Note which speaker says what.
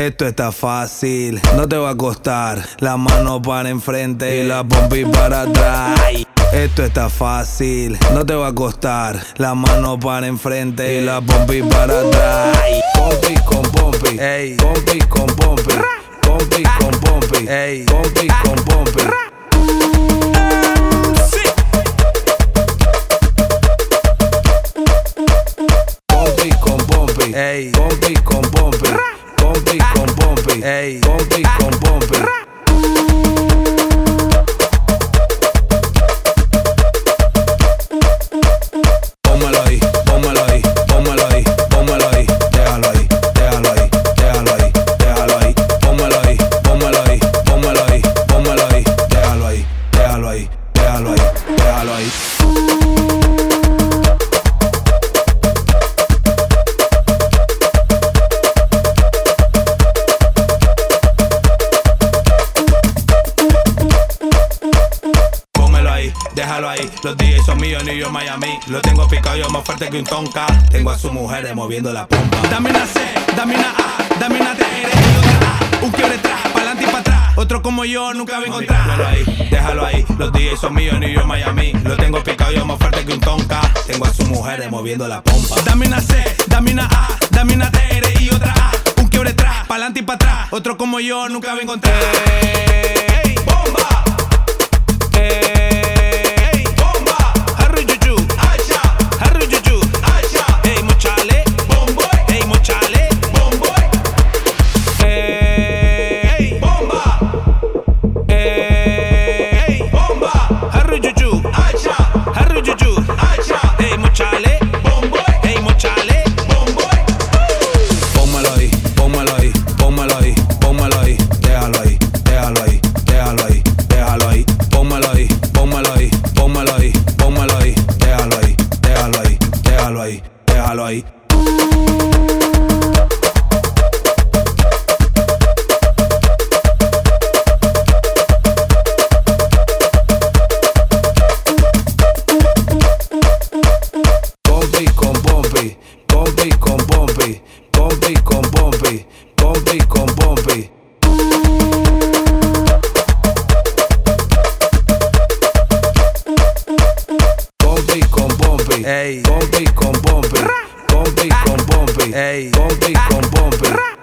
Speaker 1: Esto está fácil, no te va a costar. La mano para enfrente y la pompi para atrás. Esto está fácil, no te va a costar. La mano para enfrente y la pompi para atrás. Pompi con pompi, ey. Pompi con pompi, pompi con pompi, ey. Pompi con pompi. Pompi con pompi, ey. Pompi con pompi, pompi con pompi, ey. Pompi con pompi. Póngalo ahí, póngalo ahí, póngalo ahí, póngalo ahí, déjalo ahí, déjalo ahí, déjalo ahí, déjalo ahí, póngalo ahí, póngalo ahí, póngalo ahí, póngalo ahí, déjalo ahí, déjalo ahí, déjalo ahí, déjalo ahí. Déjalo ahí. Los DJs son míos, New York, Miami. Lo tengo picado yo más fuerte que un tonka. Tengo a su mujer moviendo la pompa. Dame una C, dame una A, dame una T, y otra A. Un quiebre atrás, pa'lante y para atrás. Otro como yo nunca va a encontrar. Déjalo ahí, déjalo ahí. Los DJs son míos, New York, Miami. Lo tengo picado yo más fuerte que un tonka. Tengo a su mujer moviendo la pompa. Dame una C, dame una A, dame una T, y otra A. Un quiebre atrás, pa'lante y para atrás. Otro como yo nunca va a encontrar. Pompi con pompi, pompi con pompi, pompi con pompi. Pompi con pompi. Pompi con pompi, pompi con pompi. Pompi con pompi.